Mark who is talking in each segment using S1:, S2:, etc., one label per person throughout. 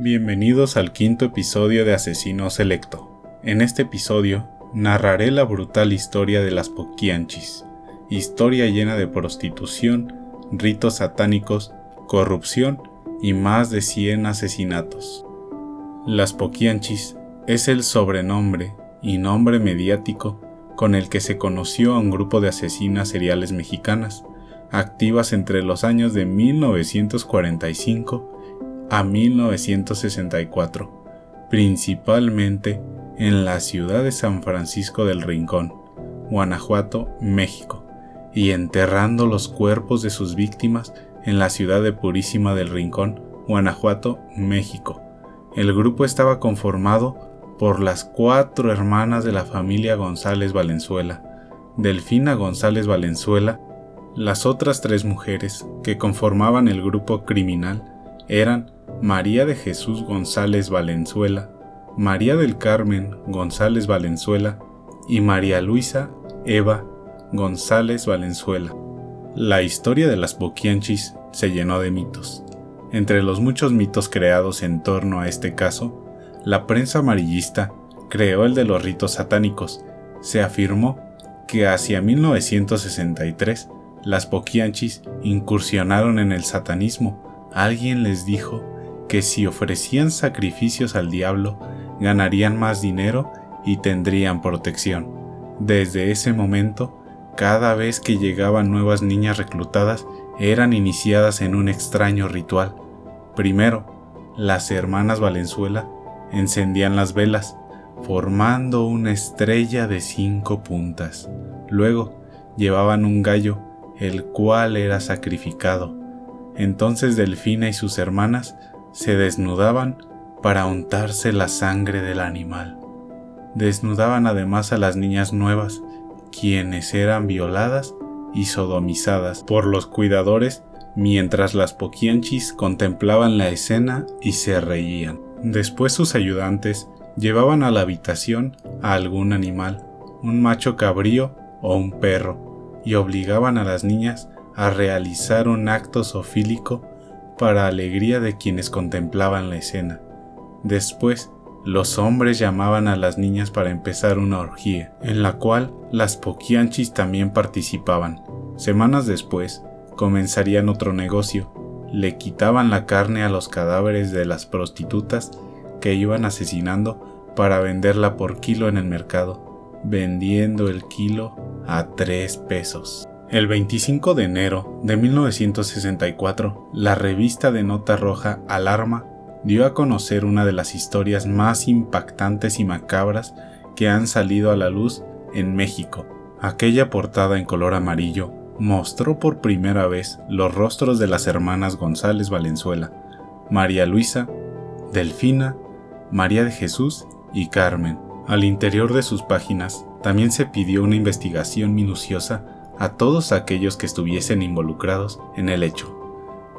S1: Bienvenidos al quinto episodio de Asesino Selecto. En este episodio narraré la brutal historia de las Poquianchis, historia llena de prostitución, ritos satánicos, corrupción y más de 100 asesinatos. Las Poquianchis es el sobrenombre y nombre mediático con el que se conoció a un grupo de asesinas seriales mexicanas, activas entre los años de 1945 a 1964, principalmente en la ciudad de San Francisco del Rincón, Guanajuato, México, y enterrando los cuerpos de sus víctimas en la ciudad de Purísima del Rincón, Guanajuato, México. El grupo estaba conformado por las cuatro hermanas de la familia González Valenzuela, Delfina González Valenzuela, las otras tres mujeres que conformaban el grupo criminal eran María de Jesús González Valenzuela, María del Carmen González Valenzuela y María Luisa Eva González Valenzuela. La historia de las Boquianchis se llenó de mitos. Entre los muchos mitos creados en torno a este caso la prensa amarillista creó el de los ritos satánicos. Se afirmó que hacia 1963 las poquianchis incursionaron en el satanismo. Alguien les dijo que si ofrecían sacrificios al diablo, ganarían más dinero y tendrían protección. Desde ese momento, cada vez que llegaban nuevas niñas reclutadas, eran iniciadas en un extraño ritual. Primero, las hermanas Valenzuela encendían las velas, formando una estrella de cinco puntas. Luego llevaban un gallo, el cual era sacrificado. Entonces Delfina y sus hermanas se desnudaban para untarse la sangre del animal. Desnudaban además a las niñas nuevas, quienes eran violadas y sodomizadas por los cuidadores mientras las poquianchis contemplaban la escena y se reían. Después sus ayudantes llevaban a la habitación a algún animal, un macho cabrío o un perro, y obligaban a las niñas a realizar un acto sofílico para alegría de quienes contemplaban la escena. Después, los hombres llamaban a las niñas para empezar una orgía, en la cual las poquianchis también participaban. Semanas después, comenzarían otro negocio, le quitaban la carne a los cadáveres de las prostitutas que iban asesinando para venderla por kilo en el mercado, vendiendo el kilo a tres pesos. El 25 de enero de 1964, la revista de nota roja Alarma dio a conocer una de las historias más impactantes y macabras que han salido a la luz en México. Aquella portada en color amarillo mostró por primera vez los rostros de las hermanas González Valenzuela, María Luisa, Delfina, María de Jesús y Carmen. Al interior de sus páginas también se pidió una investigación minuciosa a todos aquellos que estuviesen involucrados en el hecho,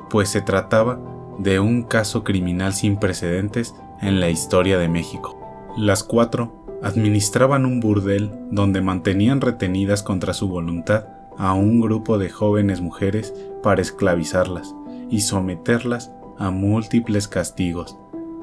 S1: pues se trataba de un caso criminal sin precedentes en la historia de México. Las cuatro administraban un burdel donde mantenían retenidas contra su voluntad a un grupo de jóvenes mujeres para esclavizarlas y someterlas a múltiples castigos.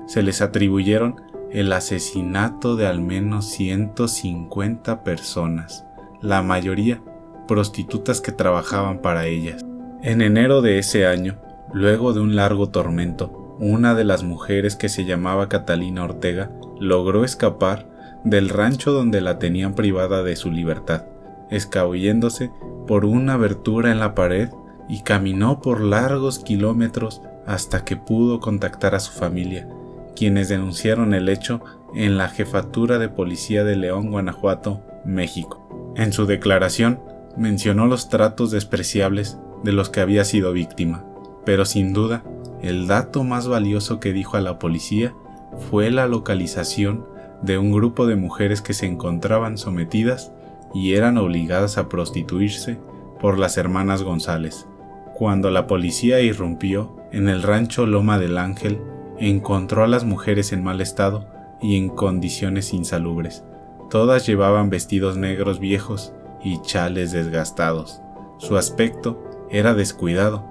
S1: Se les atribuyeron el asesinato de al menos 150 personas, la mayoría prostitutas que trabajaban para ellas. En enero de ese año, luego de un largo tormento, una de las mujeres que se llamaba Catalina Ortega logró escapar del rancho donde la tenían privada de su libertad, escabulléndose por una abertura en la pared y caminó por largos kilómetros hasta que pudo contactar a su familia, quienes denunciaron el hecho en la jefatura de policía de León, Guanajuato, México. En su declaración mencionó los tratos despreciables de los que había sido víctima, pero sin duda el dato más valioso que dijo a la policía fue la localización de un grupo de mujeres que se encontraban sometidas y eran obligadas a prostituirse por las hermanas González. Cuando la policía irrumpió en el rancho Loma del Ángel, encontró a las mujeres en mal estado y en condiciones insalubres. Todas llevaban vestidos negros viejos y chales desgastados. Su aspecto era descuidado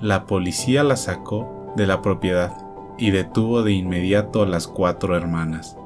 S1: la policía la sacó de la propiedad y detuvo de inmediato a las cuatro hermanas.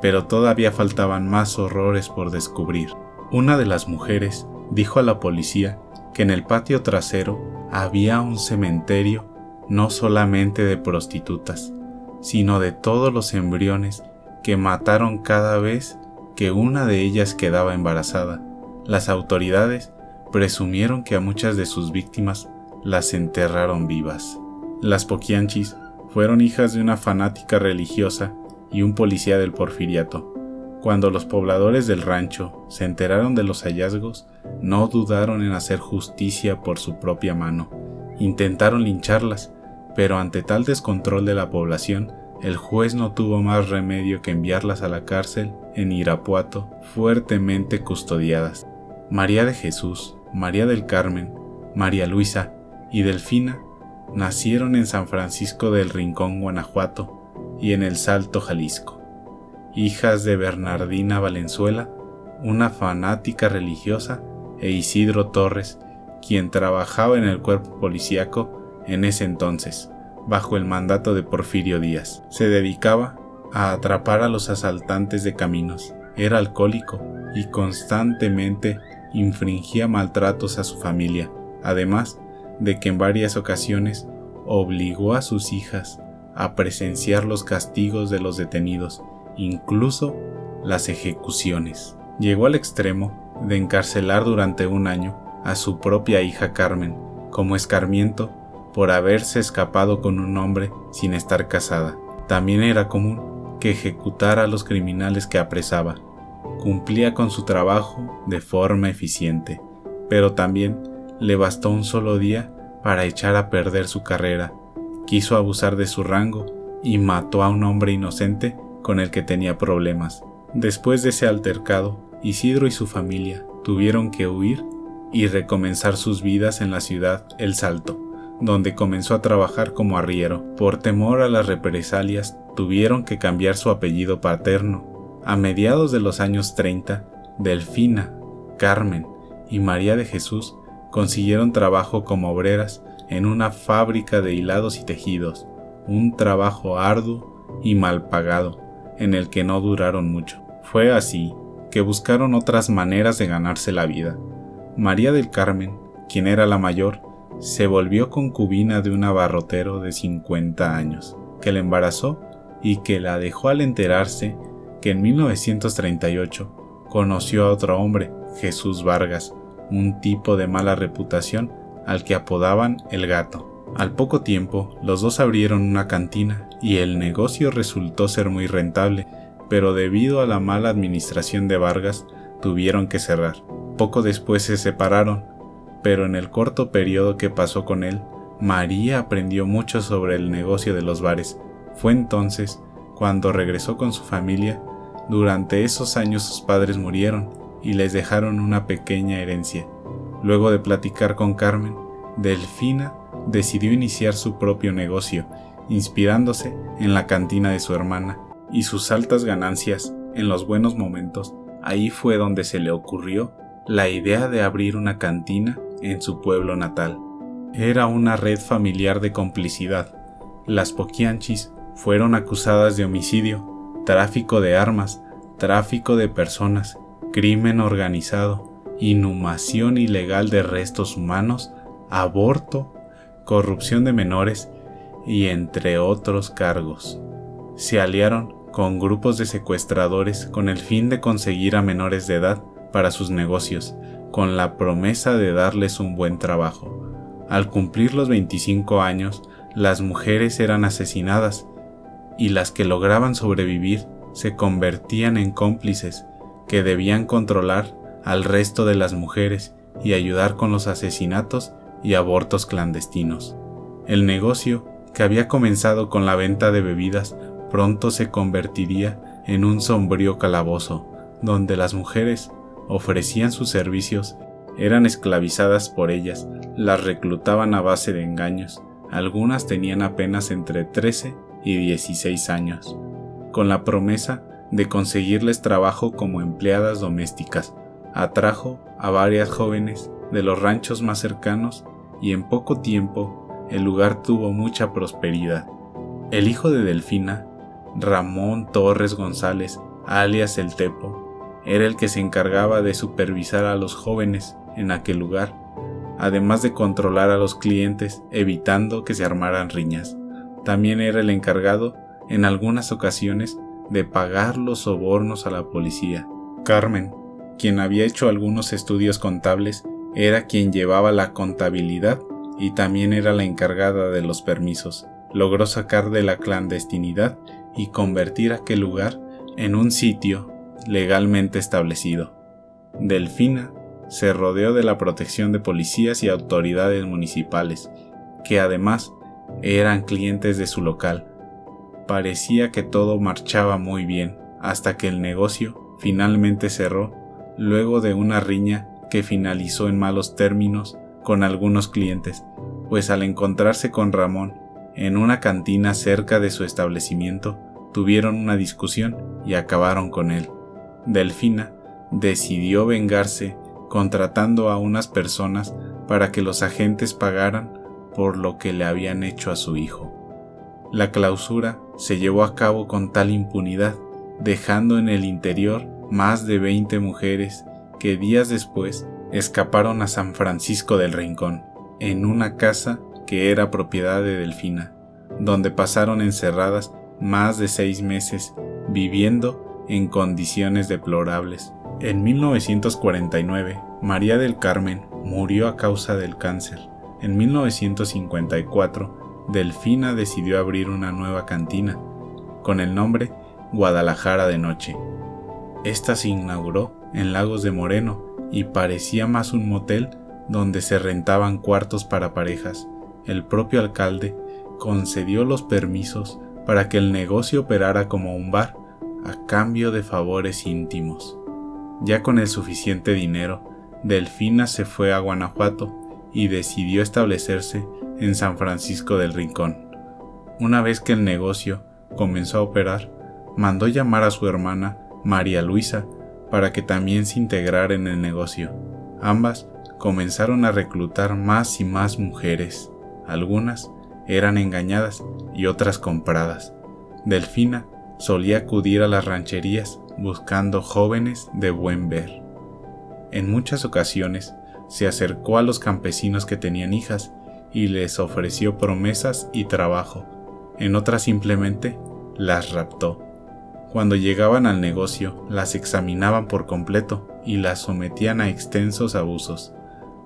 S1: Pero todavía faltaban más horrores por descubrir. Una de las mujeres dijo a la policía que en el patio trasero había un cementerio no solamente de prostitutas, sino de todos los embriones que mataron cada vez que una de ellas quedaba embarazada. Las autoridades presumieron que a muchas de sus víctimas las enterraron vivas. Las Poquianchis fueron hijas de una fanática religiosa y un policía del porfiriato. Cuando los pobladores del rancho se enteraron de los hallazgos, no dudaron en hacer justicia por su propia mano. Intentaron lincharlas, pero ante tal descontrol de la población, el juez no tuvo más remedio que enviarlas a la cárcel en Irapuato, fuertemente custodiadas. María de Jesús, María del Carmen, María Luisa y Delfina nacieron en San Francisco del Rincón, Guanajuato, y en El Salto, Jalisco, hijas de Bernardina Valenzuela, una fanática religiosa, e Isidro Torres, quien trabajaba en el cuerpo policíaco en ese entonces, bajo el mandato de Porfirio Díaz. Se dedicaba a atrapar a los asaltantes de caminos. Era alcohólico y constantemente infringía maltratos a su familia, además de que en varias ocasiones obligó a sus hijas a presenciar los castigos de los detenidos, incluso las ejecuciones. Llegó al extremo de encarcelar durante un año a su propia hija Carmen como escarmiento por haberse escapado con un hombre sin estar casada. También era común que ejecutara a los criminales que apresaba. Cumplía con su trabajo de forma eficiente, pero también le bastó un solo día para echar a perder su carrera. Quiso abusar de su rango y mató a un hombre inocente con el que tenía problemas. Después de ese altercado, Isidro y su familia tuvieron que huir y recomenzar sus vidas en la ciudad El Salto, donde comenzó a trabajar como arriero. Por temor a las represalias, tuvieron que cambiar su apellido paterno. A mediados de los años 30, Delfina, Carmen y María de Jesús consiguieron trabajo como obreras en una fábrica de hilados y tejidos, un trabajo arduo y mal pagado, en el que no duraron mucho. Fue así que buscaron otras maneras de ganarse la vida. María del Carmen, quien era la mayor, se volvió concubina de un abarrotero de 50 años, que la embarazó y que la dejó al enterarse que en 1938 conoció a otro hombre, Jesús Vargas, un tipo de mala reputación al que apodaban el gato. Al poco tiempo, los dos abrieron una cantina y el negocio resultó ser muy rentable, pero debido a la mala administración de Vargas, tuvieron que cerrar. Poco después se separaron, pero en el corto periodo que pasó con él, María aprendió mucho sobre el negocio de los bares. Fue entonces cuando regresó con su familia. Durante esos años sus padres murieron y les dejaron una pequeña herencia. Luego de platicar con Carmen, Delfina decidió iniciar su propio negocio, inspirándose en la cantina de su hermana y sus altas ganancias en los buenos momentos. Ahí fue donde se le ocurrió la idea de abrir una cantina en su pueblo natal. Era una red familiar de complicidad. Las Poquianchis fueron acusadas de homicidio, tráfico de armas, tráfico de personas crimen organizado, inhumación ilegal de restos humanos, aborto, corrupción de menores y entre otros cargos. Se aliaron con grupos de secuestradores con el fin de conseguir a menores de edad para sus negocios, con la promesa de darles un buen trabajo. Al cumplir los 25 años, las mujeres eran asesinadas y las que lograban sobrevivir se convertían en cómplices que debían controlar al resto de las mujeres y ayudar con los asesinatos y abortos clandestinos. El negocio, que había comenzado con la venta de bebidas, pronto se convertiría en un sombrío calabozo, donde las mujeres ofrecían sus servicios, eran esclavizadas por ellas, las reclutaban a base de engaños, algunas tenían apenas entre 13 y 16 años, con la promesa de conseguirles trabajo como empleadas domésticas. Atrajo a varias jóvenes de los ranchos más cercanos y en poco tiempo el lugar tuvo mucha prosperidad. El hijo de Delfina, Ramón Torres González, alias El Tepo, era el que se encargaba de supervisar a los jóvenes en aquel lugar, además de controlar a los clientes evitando que se armaran riñas. También era el encargado, en algunas ocasiones, de pagar los sobornos a la policía. Carmen, quien había hecho algunos estudios contables, era quien llevaba la contabilidad y también era la encargada de los permisos. Logró sacar de la clandestinidad y convertir aquel lugar en un sitio legalmente establecido. Delfina se rodeó de la protección de policías y autoridades municipales, que además eran clientes de su local. Parecía que todo marchaba muy bien, hasta que el negocio finalmente cerró luego de una riña que finalizó en malos términos con algunos clientes, pues al encontrarse con Ramón en una cantina cerca de su establecimiento, tuvieron una discusión y acabaron con él. Delfina decidió vengarse contratando a unas personas para que los agentes pagaran por lo que le habían hecho a su hijo. La clausura se llevó a cabo con tal impunidad, dejando en el interior más de 20 mujeres que días después escaparon a San Francisco del Rincón, en una casa que era propiedad de Delfina, donde pasaron encerradas más de seis meses viviendo en condiciones deplorables. En 1949, María del Carmen murió a causa del cáncer. En 1954, Delfina decidió abrir una nueva cantina, con el nombre Guadalajara de Noche. Esta se inauguró en Lagos de Moreno y parecía más un motel donde se rentaban cuartos para parejas. El propio alcalde concedió los permisos para que el negocio operara como un bar a cambio de favores íntimos. Ya con el suficiente dinero, Delfina se fue a Guanajuato y decidió establecerse en San Francisco del Rincón. Una vez que el negocio comenzó a operar, mandó llamar a su hermana María Luisa para que también se integrara en el negocio. Ambas comenzaron a reclutar más y más mujeres. Algunas eran engañadas y otras compradas. Delfina solía acudir a las rancherías buscando jóvenes de buen ver. En muchas ocasiones se acercó a los campesinos que tenían hijas y les ofreció promesas y trabajo. En otras simplemente las raptó. Cuando llegaban al negocio, las examinaban por completo y las sometían a extensos abusos.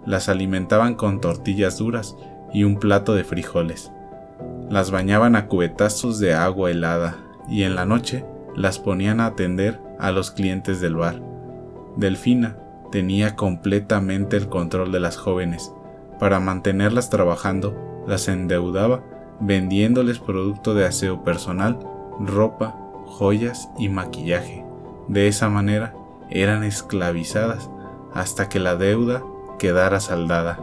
S1: Las alimentaban con tortillas duras y un plato de frijoles. Las bañaban a cubetazos de agua helada y en la noche las ponían a atender a los clientes del bar. Delfina tenía completamente el control de las jóvenes. Para mantenerlas trabajando, las endeudaba vendiéndoles producto de aseo personal, ropa, joyas y maquillaje. De esa manera eran esclavizadas hasta que la deuda quedara saldada.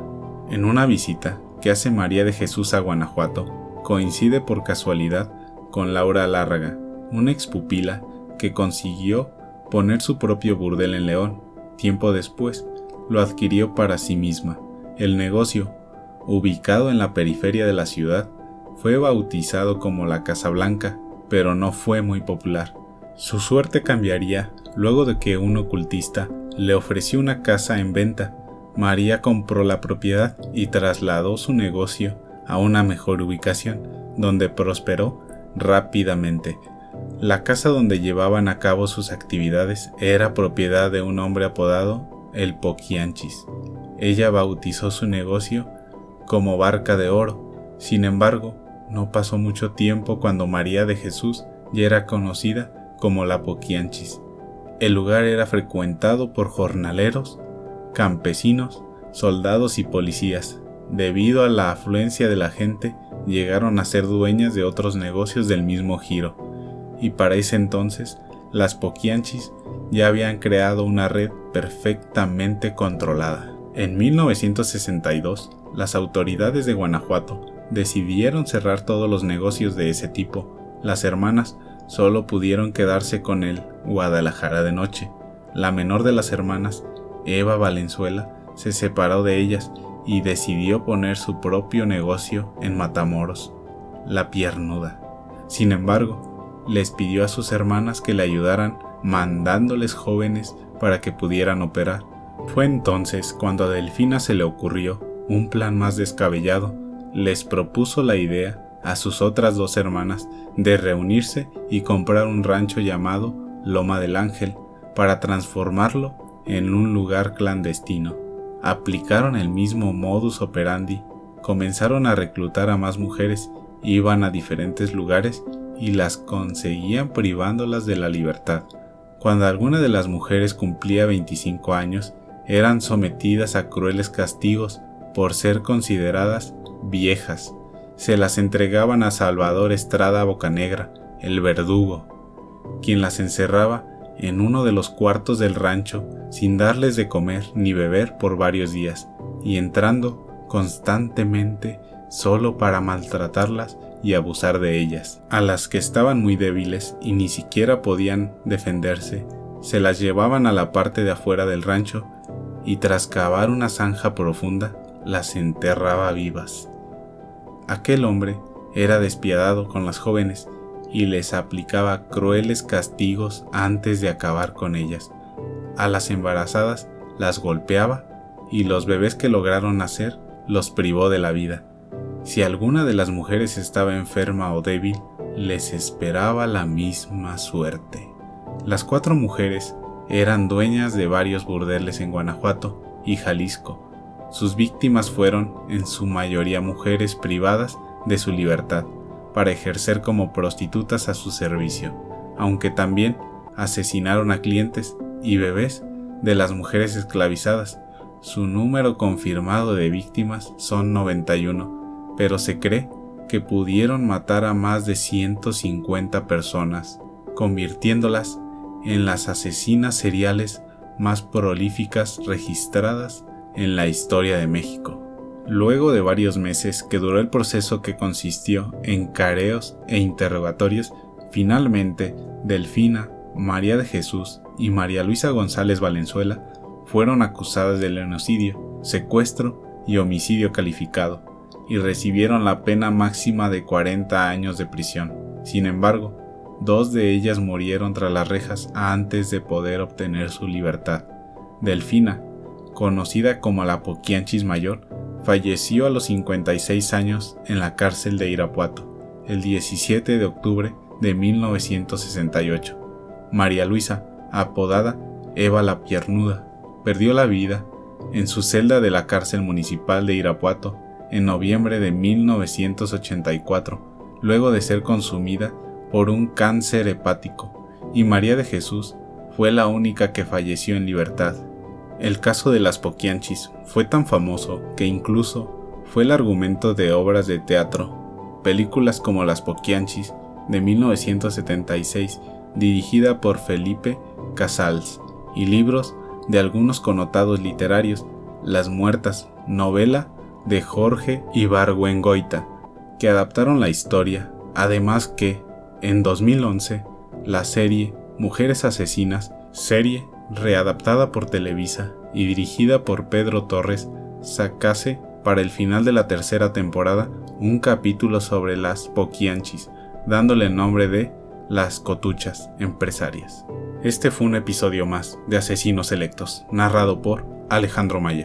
S1: En una visita que hace María de Jesús a Guanajuato, coincide por casualidad con Laura Lárraga, una expupila que consiguió poner su propio burdel en León. Tiempo después, lo adquirió para sí misma. El negocio, ubicado en la periferia de la ciudad, fue bautizado como la Casa Blanca pero no fue muy popular. Su suerte cambiaría luego de que un ocultista le ofreció una casa en venta. María compró la propiedad y trasladó su negocio a una mejor ubicación, donde prosperó rápidamente. La casa donde llevaban a cabo sus actividades era propiedad de un hombre apodado el Poquianchis. Ella bautizó su negocio como Barca de Oro. Sin embargo, no pasó mucho tiempo cuando María de Jesús ya era conocida como la Poquianchis. El lugar era frecuentado por jornaleros, campesinos, soldados y policías. Debido a la afluencia de la gente, llegaron a ser dueñas de otros negocios del mismo giro, y para ese entonces las Poquianchis ya habían creado una red perfectamente controlada. En 1962, las autoridades de Guanajuato decidieron cerrar todos los negocios de ese tipo. Las hermanas solo pudieron quedarse con el Guadalajara de noche. La menor de las hermanas, Eva Valenzuela, se separó de ellas y decidió poner su propio negocio en Matamoros, la piernuda. Sin embargo, les pidió a sus hermanas que le ayudaran mandándoles jóvenes para que pudieran operar. Fue entonces cuando a Delfina se le ocurrió un plan más descabellado. Les propuso la idea a sus otras dos hermanas de reunirse y comprar un rancho llamado Loma del Ángel para transformarlo en un lugar clandestino. Aplicaron el mismo modus operandi, comenzaron a reclutar a más mujeres, iban a diferentes lugares y las conseguían privándolas de la libertad. Cuando alguna de las mujeres cumplía 25 años, eran sometidas a crueles castigos por ser consideradas viejas. Se las entregaban a Salvador Estrada Bocanegra, el verdugo, quien las encerraba en uno de los cuartos del rancho sin darles de comer ni beber por varios días, y entrando constantemente solo para maltratarlas y abusar de ellas. A las que estaban muy débiles y ni siquiera podían defenderse, se las llevaban a la parte de afuera del rancho y tras cavar una zanja profunda, las enterraba vivas. Aquel hombre era despiadado con las jóvenes y les aplicaba crueles castigos antes de acabar con ellas. A las embarazadas las golpeaba y los bebés que lograron nacer los privó de la vida. Si alguna de las mujeres estaba enferma o débil, les esperaba la misma suerte. Las cuatro mujeres eran dueñas de varios burdeles en Guanajuato y Jalisco. Sus víctimas fueron, en su mayoría, mujeres privadas de su libertad para ejercer como prostitutas a su servicio, aunque también asesinaron a clientes y bebés de las mujeres esclavizadas. Su número confirmado de víctimas son 91 pero se cree que pudieron matar a más de 150 personas, convirtiéndolas en las asesinas seriales más prolíficas registradas en la historia de México. Luego de varios meses que duró el proceso que consistió en careos e interrogatorios, finalmente Delfina, María de Jesús y María Luisa González Valenzuela fueron acusadas de genocidio, secuestro y homicidio calificado, y recibieron la pena máxima de 40 años de prisión. Sin embargo, dos de ellas murieron tras las rejas antes de poder obtener su libertad. Delfina, conocida como la Poquianchis Mayor, falleció a los 56 años en la cárcel de Irapuato, el 17 de octubre de 1968. María Luisa, apodada Eva la Piernuda, perdió la vida en su celda de la cárcel municipal de Irapuato en noviembre de 1984, luego de ser consumida por un cáncer hepático, y María de Jesús fue la única que falleció en libertad. El caso de las Poquianchis fue tan famoso que incluso fue el argumento de obras de teatro, películas como Las Poquianchis de 1976, dirigida por Felipe Casals, y libros de algunos connotados literarios, Las Muertas, novela de Jorge Ibargüengoita, que adaptaron la historia, además que, en 2011, la serie Mujeres Asesinas, serie readaptada por Televisa y dirigida por Pedro Torres, sacase para el final de la tercera temporada un capítulo sobre las poquianchis, dándole el nombre de Las Cotuchas Empresarias. Este fue un episodio más de Asesinos Selectos, narrado por Alejandro Maya.